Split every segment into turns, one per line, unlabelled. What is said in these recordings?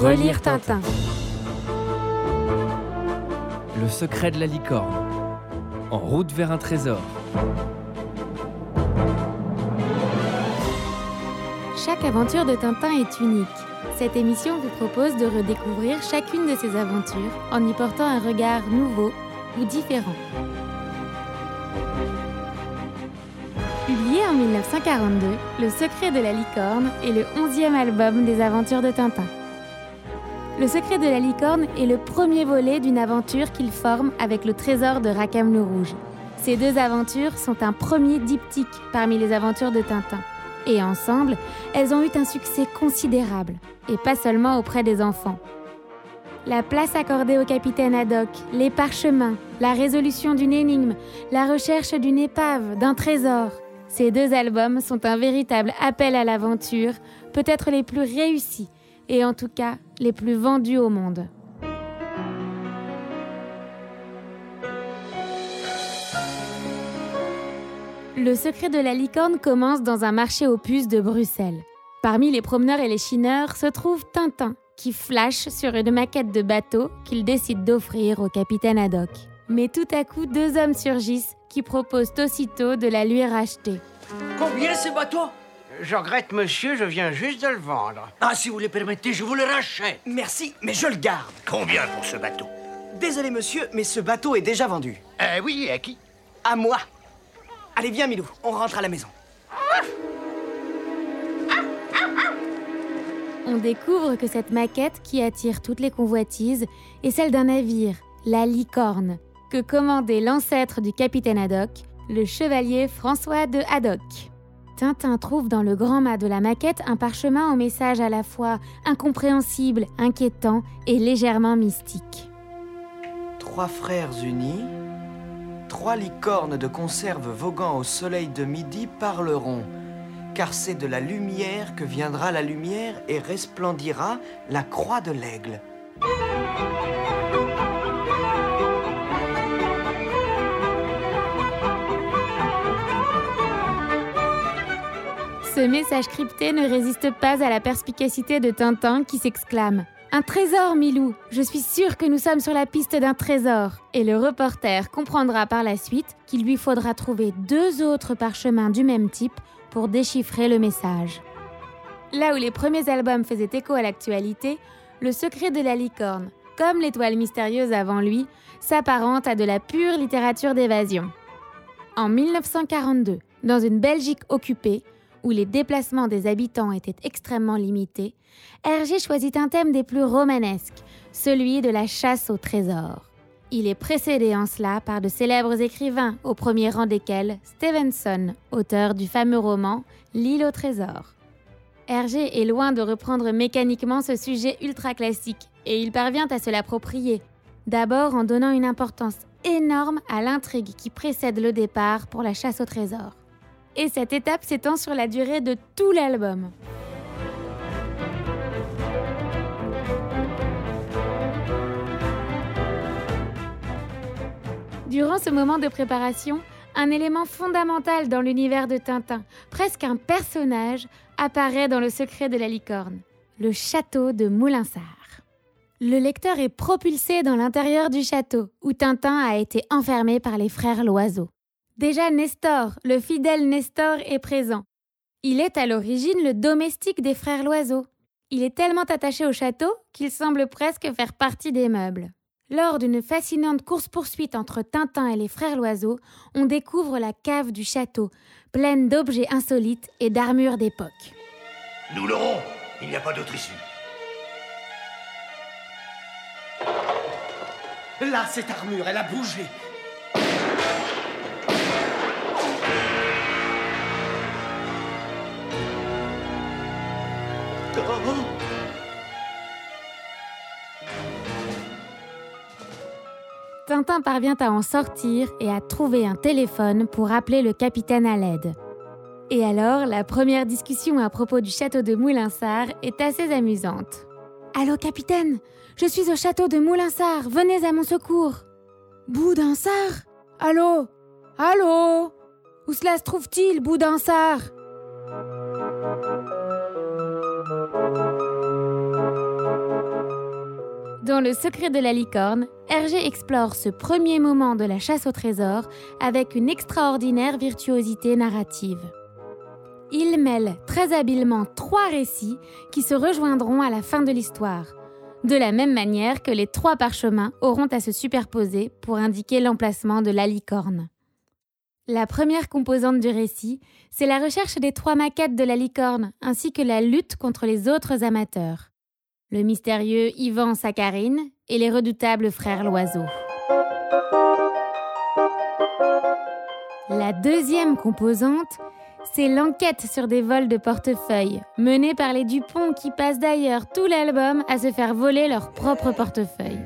Relire Tintin.
Le secret de la licorne. En route vers un trésor.
Chaque aventure de Tintin est unique. Cette émission vous propose de redécouvrir chacune de ces aventures en y portant un regard nouveau ou différent. Publié en 1942, Le secret de la licorne est le 11e album des aventures de Tintin. Le secret de la licorne est le premier volet d'une aventure qu'il forme avec le trésor de Rackham le Rouge. Ces deux aventures sont un premier diptyque parmi les aventures de Tintin. Et ensemble, elles ont eu un succès considérable, et pas seulement auprès des enfants. La place accordée au capitaine Haddock, les parchemins, la résolution d'une énigme, la recherche d'une épave, d'un trésor, ces deux albums sont un véritable appel à l'aventure, peut-être les plus réussis et en tout cas les plus vendus au monde. Le secret de la licorne commence dans un marché aux puces de Bruxelles. Parmi les promeneurs et les chineurs se trouve Tintin, qui flash sur une maquette de bateau qu'il décide d'offrir au capitaine Haddock. Mais tout à coup, deux hommes surgissent qui proposent aussitôt de la lui racheter.
Combien ce bateau?
Je regrette, monsieur, je viens juste de le vendre.
Ah, si vous le permettez, je vous le rachète.
Merci, mais je le garde.
Combien pour ce bateau?
Désolé, monsieur, mais ce bateau est déjà vendu.
Euh, oui, à qui?
À moi. Allez, viens, Milou, on rentre à la maison.
On découvre que cette maquette qui attire toutes les convoitises est celle d'un navire, la Licorne, que commandait l'ancêtre du capitaine Haddock, le chevalier François de Haddock. Tintin trouve dans le grand mât de la maquette un parchemin au message à la fois incompréhensible, inquiétant et légèrement mystique.
Trois frères unis, trois licornes de conserve voguant au soleil de midi parleront, car c'est de la lumière que viendra la lumière et resplendira la croix de l'aigle.
Ce message crypté ne résiste pas à la perspicacité de Tintin qui s'exclame Un trésor, Milou Je suis sûr que nous sommes sur la piste d'un trésor. Et le reporter comprendra par la suite qu'il lui faudra trouver deux autres parchemins du même type pour déchiffrer le message. Là où les premiers albums faisaient écho à l'actualité, Le secret de la licorne, comme l'étoile mystérieuse avant lui, s'apparente à de la pure littérature d'évasion. En 1942, dans une Belgique occupée, où les déplacements des habitants étaient extrêmement limités, Hergé choisit un thème des plus romanesques, celui de la chasse au trésor. Il est précédé en cela par de célèbres écrivains, au premier rang desquels Stevenson, auteur du fameux roman L'île au trésor. Hergé est loin de reprendre mécaniquement ce sujet ultra classique, et il parvient à se l'approprier, d'abord en donnant une importance énorme à l'intrigue qui précède le départ pour la chasse au trésor et cette étape s'étend sur la durée de tout l'album. Durant ce moment de préparation, un élément fondamental dans l'univers de Tintin, presque un personnage, apparaît dans le secret de la licorne, le château de Moulinsart. Le lecteur est propulsé dans l'intérieur du château, où Tintin a été enfermé par les frères Loiseau. Déjà Nestor, le fidèle Nestor, est présent. Il est à l'origine le domestique des frères Loiseau. Il est tellement attaché au château qu'il semble presque faire partie des meubles. Lors d'une fascinante course-poursuite entre Tintin et les frères Loiseau, on découvre la cave du château, pleine d'objets insolites et d'armures d'époque.
Nous l'aurons Il n'y a pas d'autre issue.
Là, cette armure, elle a bougé.
Tintin parvient à en sortir et à trouver un téléphone pour appeler le capitaine à l'aide. Et alors, la première discussion à propos du château de Moulinsart est assez amusante. Allô, capitaine Je suis au château de Moulinsart, venez à mon secours. Boudinsart? Allô? Allô? Où cela se trouve-t-il, Boudinsart? Dans Le secret de la licorne, Hergé explore ce premier moment de la chasse au trésor avec une extraordinaire virtuosité narrative. Il mêle très habilement trois récits qui se rejoindront à la fin de l'histoire, de la même manière que les trois parchemins auront à se superposer pour indiquer l'emplacement de la licorne. La première composante du récit, c'est la recherche des trois maquettes de la licorne ainsi que la lutte contre les autres amateurs le mystérieux Ivan Sakharine et les redoutables frères Loiseau. La deuxième composante, c'est l'enquête sur des vols de portefeuille, menée par les Dupont qui passent d'ailleurs tout l'album à se faire voler leur propre portefeuille.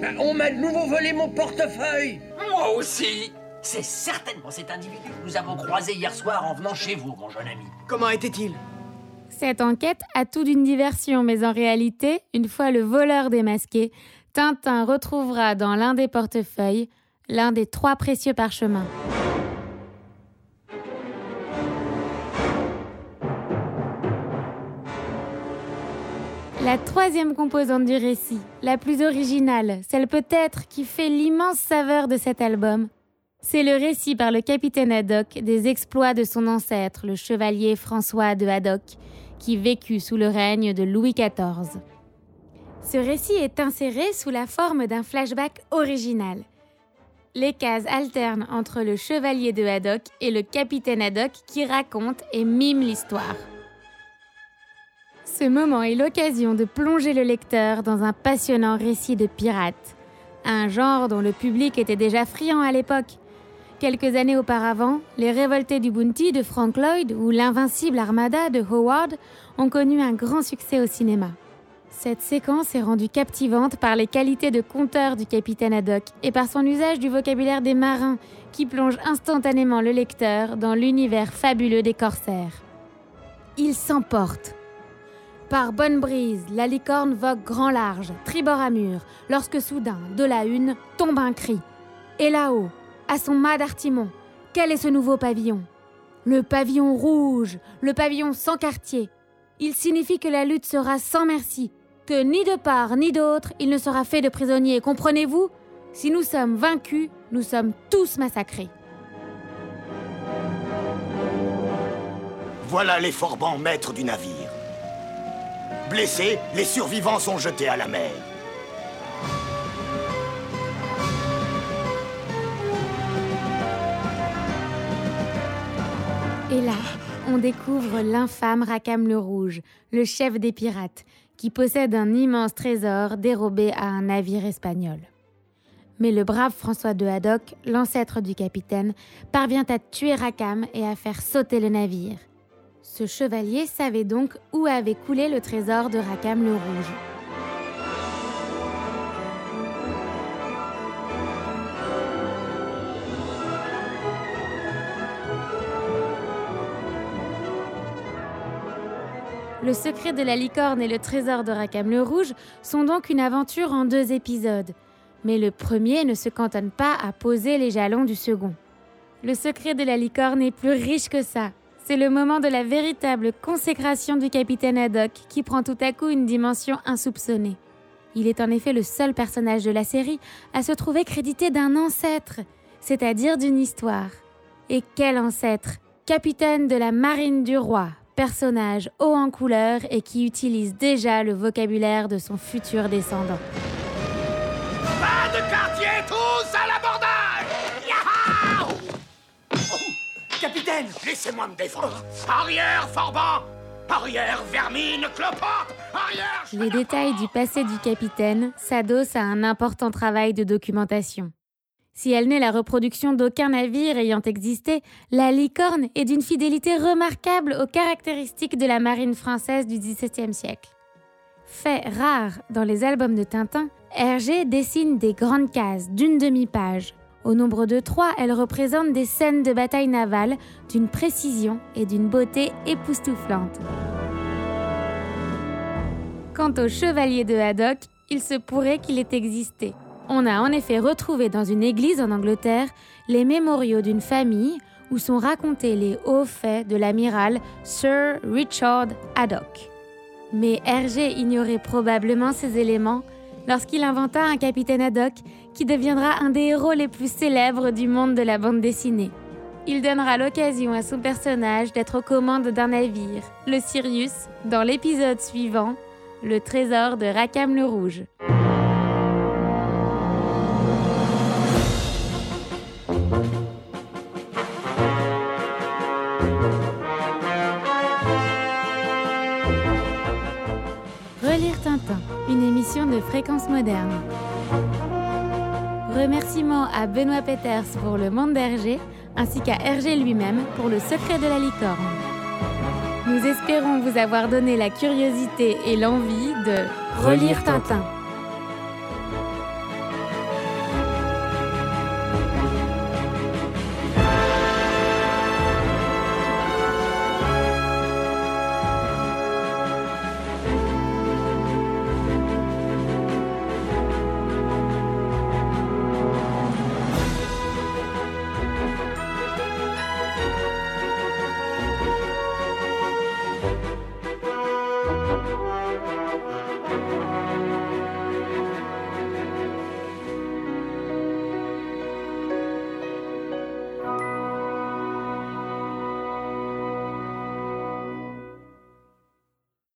Ben, on m'a de nouveau volé mon portefeuille Moi aussi C'est certainement cet individu que nous avons croisé hier soir en venant chez vous, mon jeune ami.
Comment était-il?
Cette enquête a tout d'une diversion, mais en réalité, une fois le voleur démasqué, Tintin retrouvera dans l'un des portefeuilles l'un des trois précieux parchemins. La troisième composante du récit, la plus originale, celle peut-être qui fait l'immense saveur de cet album, c'est le récit par le capitaine Haddock des exploits de son ancêtre, le chevalier François de Haddock, qui vécut sous le règne de Louis XIV. Ce récit est inséré sous la forme d'un flashback original. Les cases alternent entre le chevalier de Haddock et le capitaine Haddock qui raconte et mime l'histoire. Ce moment est l'occasion de plonger le lecteur dans un passionnant récit de pirates, un genre dont le public était déjà friand à l'époque, Quelques années auparavant, les révoltés du Bounty de Frank Lloyd ou l'invincible Armada de Howard ont connu un grand succès au cinéma. Cette séquence est rendue captivante par les qualités de conteur du capitaine Haddock et par son usage du vocabulaire des marins qui plonge instantanément le lecteur dans l'univers fabuleux des corsaires. Il s'emporte. Par bonne brise, la licorne vogue grand large, tribord à mur, lorsque soudain, de la une, tombe un cri. Et là-haut, à son mât d'artimon. Quel est ce nouveau pavillon? Le pavillon rouge, le pavillon sans quartier. Il signifie que la lutte sera sans merci, que ni de part ni d'autre il ne sera fait de prisonniers, comprenez-vous? Si nous sommes vaincus, nous sommes tous massacrés.
Voilà les forbans maîtres du navire. Blessés, les survivants sont jetés à la mer.
Et là, on découvre l'infâme Rackham le Rouge, le chef des pirates, qui possède un immense trésor dérobé à un navire espagnol. Mais le brave François de Haddock, l'ancêtre du capitaine, parvient à tuer Rackham et à faire sauter le navire. Ce chevalier savait donc où avait coulé le trésor de Rackham le Rouge. Le secret de la licorne et le trésor de Rackham le Rouge sont donc une aventure en deux épisodes. Mais le premier ne se cantonne pas à poser les jalons du second. Le secret de la licorne est plus riche que ça. C'est le moment de la véritable consécration du capitaine Haddock qui prend tout à coup une dimension insoupçonnée. Il est en effet le seul personnage de la série à se trouver crédité d'un ancêtre, c'est-à-dire d'une histoire. Et quel ancêtre? Capitaine de la marine du roi, personnage haut en couleur et qui utilise déjà le vocabulaire de son futur descendant.
Pas de quartier, tous à l'abordage!
Capitaine!
Laissez-moi me défendre. Arrière, Forban! Arrière, vermine, cloporte Arrière
Les détails du passé du capitaine s'adossent à un important travail de documentation. Si elle n'est la reproduction d'aucun navire ayant existé, la licorne est d'une fidélité remarquable aux caractéristiques de la marine française du XVIIe siècle. Fait rare dans les albums de Tintin, Hergé dessine des grandes cases d'une demi-page. Au nombre de trois, elles représentent des scènes de bataille navale d'une précision et d'une beauté époustouflante. Quant au chevalier de Haddock, il se pourrait qu'il ait existé. On a en effet retrouvé dans une église en Angleterre les mémoriaux d'une famille où sont racontés les hauts faits de l'amiral Sir Richard Haddock. Mais Hergé ignorait probablement ces éléments lorsqu'il inventa un capitaine Haddock qui deviendra un des héros les plus célèbres du monde de la bande dessinée. Il donnera l'occasion à son personnage d'être aux commandes d'un navire, le Sirius, dans l'épisode suivant, Le trésor de Rakam le Rouge. Une émission de fréquence moderne. Remerciements à Benoît Peters pour le monde d'Hergé, ainsi qu'à Hergé lui-même pour le secret de la licorne. Nous espérons vous avoir donné la curiosité et l'envie de relire Tintin.